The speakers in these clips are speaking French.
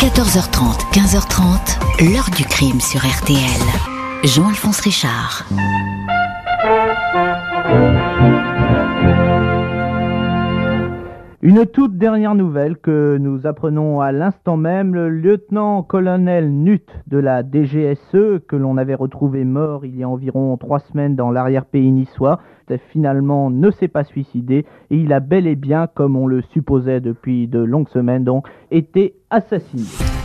14h30, 15h30, l'heure du crime sur RTL. Jean-Alphonse Richard. Une toute dernière nouvelle que nous apprenons à l'instant même, le lieutenant-colonel Nut de la DGSE, que l'on avait retrouvé mort il y a environ trois semaines dans l'arrière-pays niçois, finalement ne s'est pas suicidé et il a bel et bien, comme on le supposait depuis de longues semaines donc, été assassiné.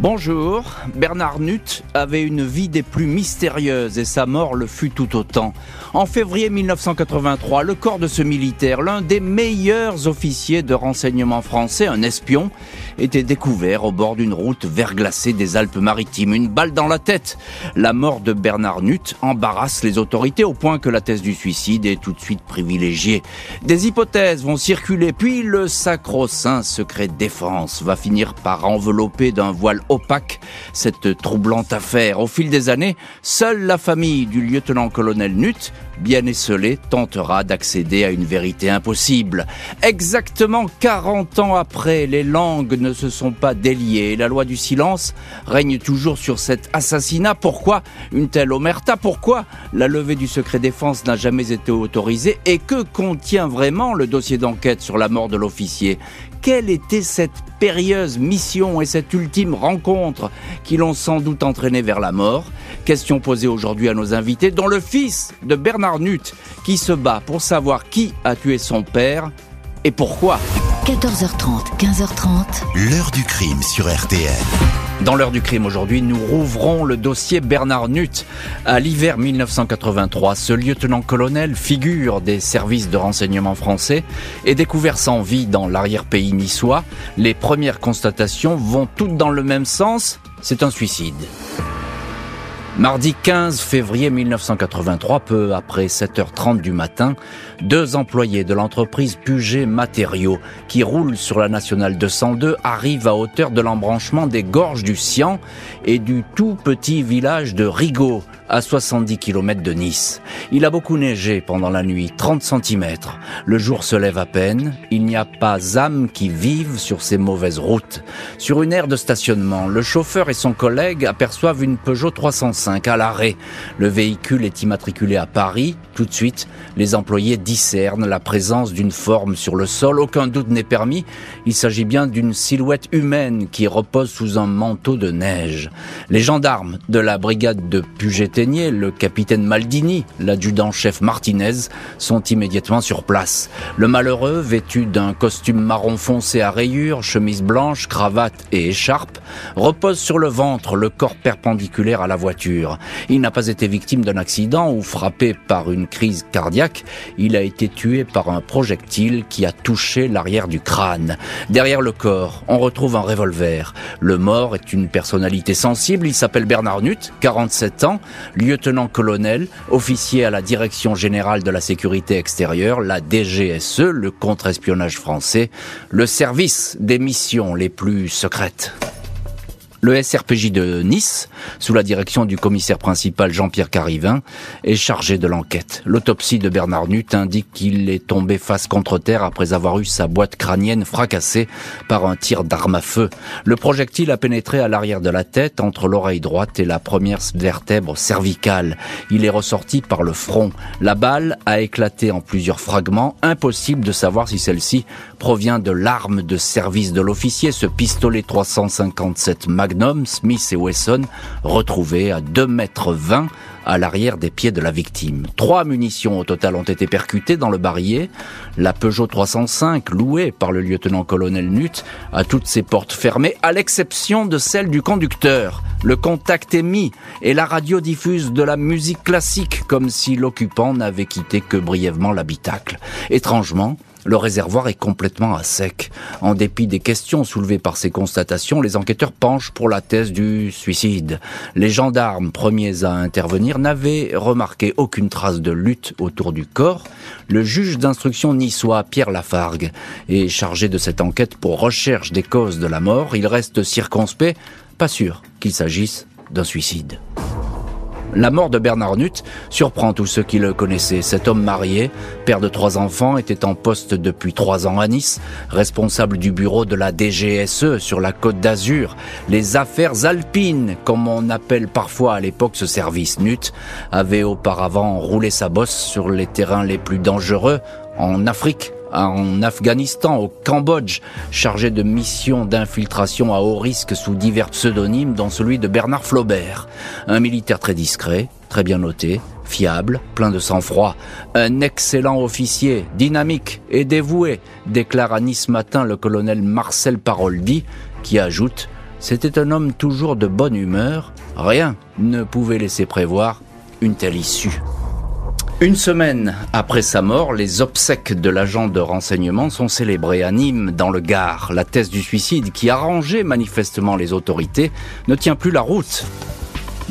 Bonjour, Bernard Nutt avait une vie des plus mystérieuses et sa mort le fut tout autant. En février 1983, le corps de ce militaire, l'un des meilleurs officiers de renseignement français, un espion, était découvert au bord d'une route verglacée des Alpes-Maritimes. Une balle dans la tête. La mort de Bernard Nutt embarrasse les autorités au point que la thèse du suicide est tout de suite privilégiée. Des hypothèses vont circuler, puis le sacro-saint secret défense va finir par envelopper d'un voile opaque cette troublante affaire. Au fil des années, seule la famille du lieutenant-colonel Nutt bien esselé, tentera d'accéder à une vérité impossible. Exactement 40 ans après, les langues ne se sont pas déliées. La loi du silence règne toujours sur cet assassinat. Pourquoi une telle omerta? Pourquoi la levée du secret défense n'a jamais été autorisée? Et que contient vraiment le dossier d'enquête sur la mort de l'officier? Quelle était cette périlleuse mission et cette ultime rencontre qui l'ont sans doute entraîné vers la mort? Question posée aujourd'hui à nos invités, dont le fils de Bernard Nutt, qui se bat pour savoir qui a tué son père et pourquoi. 14h30, 15h30. L'heure du crime sur RTL. Dans l'heure du crime aujourd'hui, nous rouvrons le dossier Bernard Nutt. À l'hiver 1983, ce lieutenant-colonel, figure des services de renseignement français, est découvert sans vie dans l'arrière-pays niçois. Les premières constatations vont toutes dans le même sens, c'est un suicide. Mardi 15 février 1983, peu après 7h30 du matin, deux employés de l'entreprise Puget Matériaux, qui roulent sur la nationale 202, arrivent à hauteur de l'embranchement des gorges du Sian et du tout petit village de Rigaud, à 70 km de Nice. Il a beaucoup neigé pendant la nuit, 30 cm. Le jour se lève à peine. Il n'y a pas âme qui vive sur ces mauvaises routes. Sur une aire de stationnement, le chauffeur et son collègue aperçoivent une Peugeot 305 à l'arrêt. Le véhicule est immatriculé à Paris. Tout de suite, les employés discernent la présence d'une forme sur le sol. Aucun doute n'est permis. Il s'agit bien d'une silhouette humaine qui repose sous un manteau de neige. Les gendarmes de la brigade de Le capitaine Maldini, l'adjudant-chef Martinez sont immédiatement sur place. Le malheureux, vêtu d'un costume marron foncé à rayures, chemise blanche, cravate et écharpe, repose sur le ventre, le corps perpendiculaire à la voiture. Il n'a pas été victime d'un accident ou frappé par une crise cardiaque. Il a été tué par un projectile qui a touché l'arrière du crâne. Derrière le corps, on retrouve un revolver. Le mort est une personnalité sensible. Il s'appelle Bernard Nutt, 47 ans lieutenant-colonel, officier à la Direction générale de la sécurité extérieure, la DGSE, le contre-espionnage français, le service des missions les plus secrètes. Le SRPJ de Nice, sous la direction du commissaire principal Jean-Pierre Carivin, est chargé de l'enquête. L'autopsie de Bernard Nutt indique qu'il est tombé face contre terre après avoir eu sa boîte crânienne fracassée par un tir d'arme à feu. Le projectile a pénétré à l'arrière de la tête, entre l'oreille droite et la première vertèbre cervicale. Il est ressorti par le front. La balle a éclaté en plusieurs fragments. Impossible de savoir si celle-ci provient de l'arme de service de l'officier, ce pistolet 357 Mag Smith et Wesson, retrouvés à 2 mètres 20 à l'arrière des pieds de la victime. Trois munitions au total ont été percutées dans le barillet. La Peugeot 305, louée par le lieutenant-colonel Nutt, a toutes ses portes fermées, à l'exception de celle du conducteur. Le contact est mis et la radio diffuse de la musique classique, comme si l'occupant n'avait quitté que brièvement l'habitacle. Étrangement, le réservoir est complètement à sec. En dépit des questions soulevées par ces constatations, les enquêteurs penchent pour la thèse du suicide. Les gendarmes premiers à intervenir n'avaient remarqué aucune trace de lutte autour du corps. Le juge d'instruction niçois, Pierre Lafargue, est chargé de cette enquête pour recherche des causes de la mort. Il reste circonspect, pas sûr qu'il s'agisse d'un suicide. La mort de Bernard Nutt surprend tous ceux qui le connaissaient. Cet homme marié, père de trois enfants, était en poste depuis trois ans à Nice, responsable du bureau de la DGSE sur la côte d'Azur. Les affaires alpines, comme on appelle parfois à l'époque ce service Nutt, avait auparavant roulé sa bosse sur les terrains les plus dangereux en Afrique, en Afghanistan, au Cambodge, chargé de missions d'infiltration à haut risque sous divers pseudonymes, dont celui de Bernard Flaubert. Un militaire très discret, très bien noté, fiable, plein de sang-froid, un excellent officier, dynamique et dévoué, déclare à Nice matin le colonel Marcel Paroldi, qui ajoute C'était un homme toujours de bonne humeur, rien ne pouvait laisser prévoir une telle issue. Une semaine après sa mort, les obsèques de l'agent de renseignement sont célébrées à Nîmes, dans le Gard. La thèse du suicide, qui arrangeait manifestement les autorités, ne tient plus la route.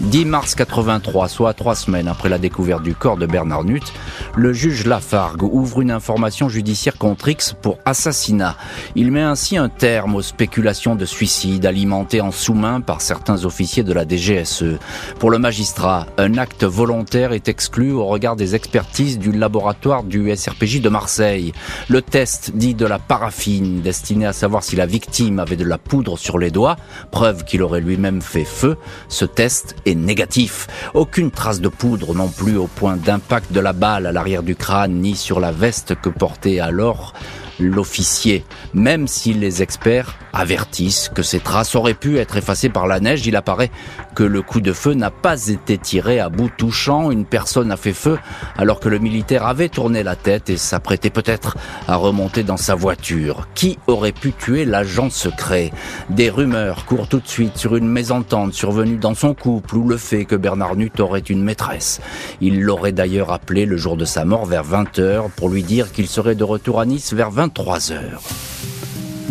10 mars 83, soit trois semaines après la découverte du corps de Bernard Nutt, le juge Lafargue ouvre une information judiciaire contre X pour assassinat. Il met ainsi un terme aux spéculations de suicide alimentées en sous-main par certains officiers de la DGSE. Pour le magistrat, un acte volontaire est exclu au regard des expertises du laboratoire du SRPJ de Marseille. Le test dit de la paraffine, destiné à savoir si la victime avait de la poudre sur les doigts, preuve qu'il aurait lui-même fait feu, ce test est négatif. Aucune trace de poudre non plus au point d'impact de la balle à l'arrière du crâne ni sur la veste que portait alors l'officier. Même si les experts avertissent que ces traces auraient pu être effacées par la neige, il apparaît que le coup de feu n'a pas été tiré à bout touchant. Une personne a fait feu alors que le militaire avait tourné la tête et s'apprêtait peut-être à remonter dans sa voiture. Qui aurait pu tuer l'agent secret? Des rumeurs courent tout de suite sur une mésentente survenue dans son couple ou le fait que Bernard Nutt aurait une maîtresse. Il l'aurait d'ailleurs appelé le jour de sa mort vers 20h pour lui dire qu'il serait de retour à Nice vers 23 heures.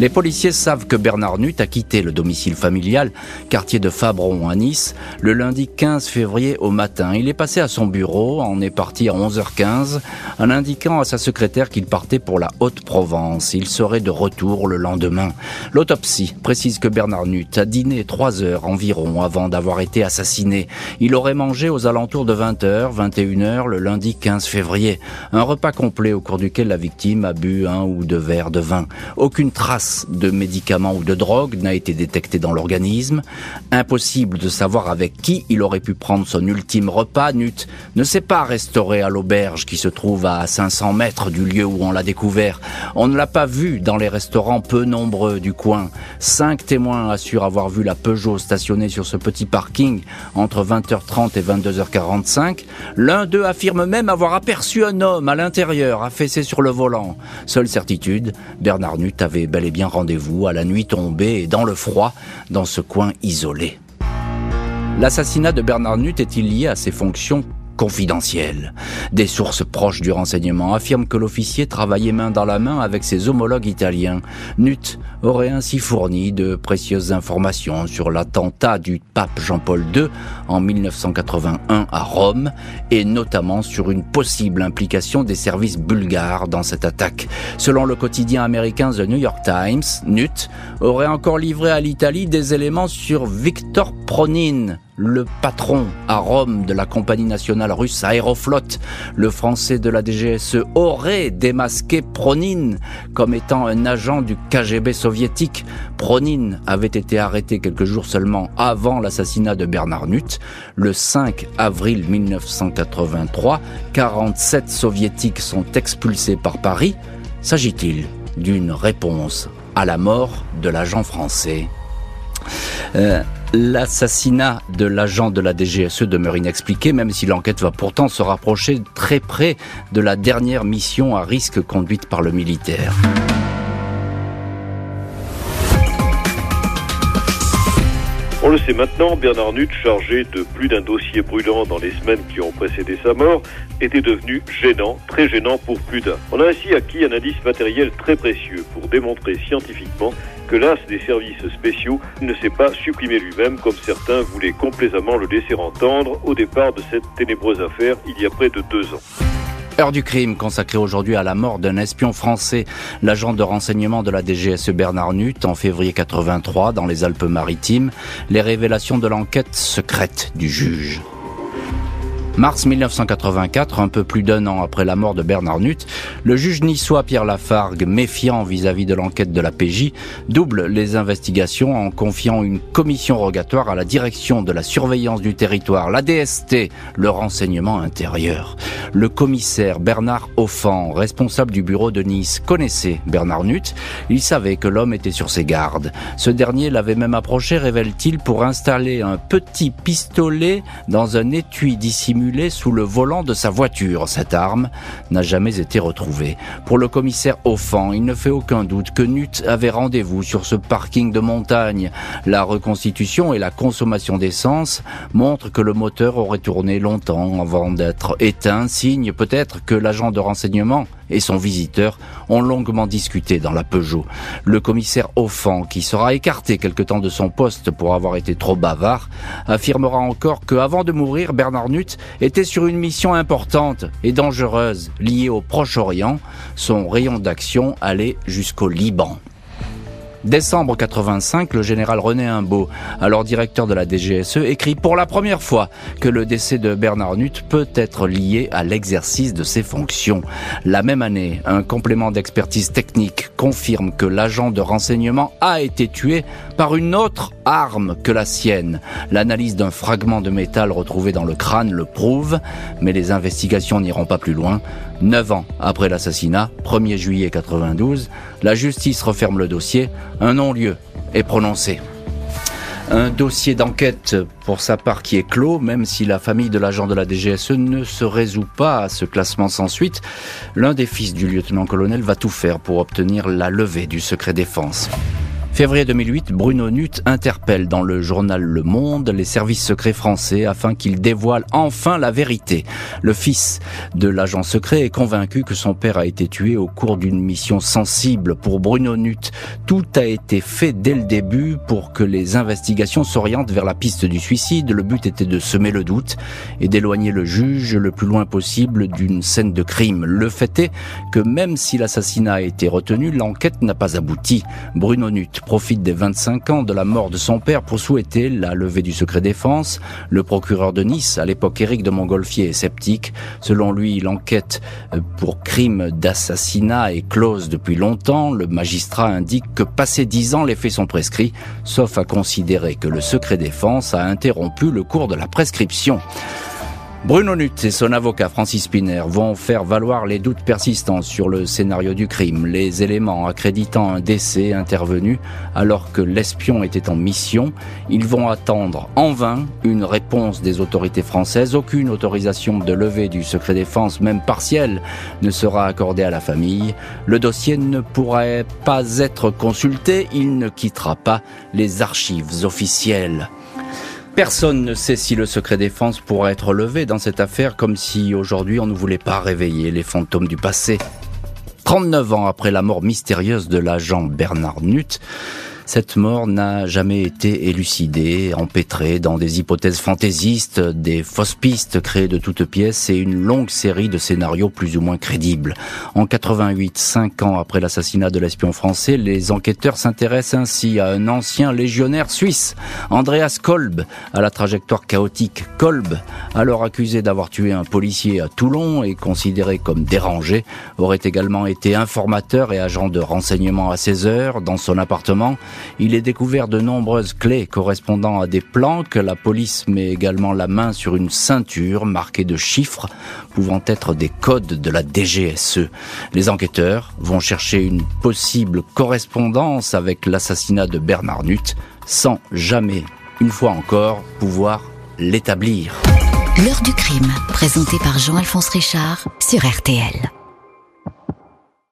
Les policiers savent que Bernard Nutt a quitté le domicile familial, quartier de Fabron à Nice, le lundi 15 février au matin. Il est passé à son bureau, en est parti à 11h15, en indiquant à sa secrétaire qu'il partait pour la Haute-Provence. Il serait de retour le lendemain. L'autopsie précise que Bernard Nutt a dîné 3 heures environ avant d'avoir été assassiné. Il aurait mangé aux alentours de 20h, 21h le lundi 15 février. Un repas complet au cours duquel la victime a bu un ou deux verres de vin. Aucune trace de médicaments ou de drogue n'a été détecté dans l'organisme. Impossible de savoir avec qui il aurait pu prendre son ultime repas. Nut ne s'est pas restauré à l'auberge qui se trouve à 500 mètres du lieu où on l'a découvert. On ne l'a pas vu dans les restaurants peu nombreux du coin. Cinq témoins assurent avoir vu la Peugeot stationnée sur ce petit parking entre 20h30 et 22h45. L'un d'eux affirme même avoir aperçu un homme à l'intérieur affaissé sur le volant. Seule certitude, Bernard Nut avait bel et bien rendez-vous à la nuit tombée et dans le froid, dans ce coin isolé. L'assassinat de Bernard Nutt est-il lié à ses fonctions confidentiel. Des sources proches du renseignement affirment que l'officier travaillait main dans la main avec ses homologues italiens. Nut aurait ainsi fourni de précieuses informations sur l'attentat du pape Jean-Paul II en 1981 à Rome et notamment sur une possible implication des services bulgares dans cette attaque. Selon le quotidien américain The New York Times, Nut aurait encore livré à l'Italie des éléments sur Victor Pronin, le patron à Rome de la compagnie nationale russe Aeroflot, le français de la DGSE, aurait démasqué Pronin comme étant un agent du KGB soviétique. Pronin avait été arrêté quelques jours seulement avant l'assassinat de Bernard Nutt. Le 5 avril 1983, 47 soviétiques sont expulsés par Paris. S'agit-il d'une réponse à la mort de l'agent français? Euh, L'assassinat de l'agent de la DGSE demeure inexpliqué, même si l'enquête va pourtant se rapprocher très près de la dernière mission à risque conduite par le militaire. On le sait maintenant, Bernard Nutt, chargé de plus d'un dossier brûlant dans les semaines qui ont précédé sa mort, était devenu gênant, très gênant pour plus d'un. On a ainsi acquis un indice matériel très précieux pour démontrer scientifiquement que l'as des services spéciaux ne s'est pas supprimé lui-même comme certains voulaient complaisamment le laisser entendre au départ de cette ténébreuse affaire il y a près de deux ans. Heure du crime consacrée aujourd'hui à la mort d'un espion français, l'agent de renseignement de la DGSE Bernard Nutt en février 83 dans les Alpes-Maritimes, les révélations de l'enquête secrète du juge. Mars 1984, un peu plus d'un an après la mort de Bernard Nutt, le juge niçois Pierre Lafargue, méfiant vis-à-vis de l'enquête de la PJ, double les investigations en confiant une commission rogatoire à la direction de la surveillance du territoire, la DST, le renseignement intérieur. Le commissaire Bernard Offan, responsable du bureau de Nice, connaissait Bernard Nutt. Il savait que l'homme était sur ses gardes. Ce dernier l'avait même approché, révèle-t-il, pour installer un petit pistolet dans un étui dissimulé sous le volant de sa voiture. Cette arme n'a jamais été retrouvée. Pour le commissaire Offan, il ne fait aucun doute que Nut avait rendez-vous sur ce parking de montagne. La reconstitution et la consommation d'essence montrent que le moteur aurait tourné longtemps avant d'être éteint, signe peut-être que l'agent de renseignement et son visiteur ont longuement discuté dans la Peugeot. Le commissaire Offan, qui sera écarté quelque temps de son poste pour avoir été trop bavard, affirmera encore que avant de mourir, Bernard Nutt était sur une mission importante et dangereuse liée au Proche-Orient. Son rayon d'action allait jusqu'au Liban. Décembre 85, le général René Imbeau, alors directeur de la DGSE, écrit pour la première fois que le décès de Bernard Nutt peut être lié à l'exercice de ses fonctions. La même année, un complément d'expertise technique confirme que l'agent de renseignement a été tué par une autre arme que la sienne. L'analyse d'un fragment de métal retrouvé dans le crâne le prouve, mais les investigations n'iront pas plus loin. Neuf ans après l'assassinat, 1er juillet 92, la justice referme le dossier, un non-lieu est prononcé. Un dossier d'enquête pour sa part qui est clos, même si la famille de l'agent de la DGSE ne se résout pas à ce classement sans suite. L'un des fils du lieutenant-colonel va tout faire pour obtenir la levée du secret défense. Février 2008, Bruno Nutt interpelle dans le journal Le Monde les services secrets français afin qu'ils dévoilent enfin la vérité. Le fils de l'agent secret est convaincu que son père a été tué au cours d'une mission sensible. Pour Bruno Nutt, tout a été fait dès le début pour que les investigations s'orientent vers la piste du suicide. Le but était de semer le doute et d'éloigner le juge le plus loin possible d'une scène de crime. Le fait est que même si l'assassinat a été retenu, l'enquête n'a pas abouti. Bruno Nutt profite des 25 ans de la mort de son père pour souhaiter la levée du secret défense. Le procureur de Nice, à l'époque Éric de Montgolfier, est sceptique. Selon lui, l'enquête pour crime d'assassinat est close depuis longtemps. Le magistrat indique que passé 10 ans, les faits sont prescrits, sauf à considérer que le secret défense a interrompu le cours de la prescription. Bruno Nutt et son avocat Francis Spinner vont faire valoir les doutes persistants sur le scénario du crime, les éléments accréditant un décès intervenu alors que l'espion était en mission. Ils vont attendre en vain une réponse des autorités françaises. Aucune autorisation de levée du secret défense, même partielle, ne sera accordée à la famille. Le dossier ne pourrait pas être consulté. Il ne quittera pas les archives officielles. Personne ne sait si le secret défense pourra être levé dans cette affaire, comme si aujourd'hui on ne voulait pas réveiller les fantômes du passé. 39 ans après la mort mystérieuse de l'agent Bernard Nutt, cette mort n'a jamais été élucidée, empêtrée dans des hypothèses fantaisistes, des fausses pistes créées de toutes pièces et une longue série de scénarios plus ou moins crédibles. En 88, cinq ans après l'assassinat de l'espion français, les enquêteurs s'intéressent ainsi à un ancien légionnaire suisse, Andreas Kolb, à la trajectoire chaotique. Kolb, alors accusé d'avoir tué un policier à Toulon et considéré comme dérangé, aurait également été informateur et agent de renseignement à 16 heures dans son appartement il est découvert de nombreuses clés correspondant à des plans que la police met également la main sur une ceinture marquée de chiffres pouvant être des codes de la DGSE. Les enquêteurs vont chercher une possible correspondance avec l'assassinat de Bernard Nutt sans jamais, une fois encore, pouvoir l'établir. L'heure du crime, présenté par Jean-Alphonse Richard sur RTL.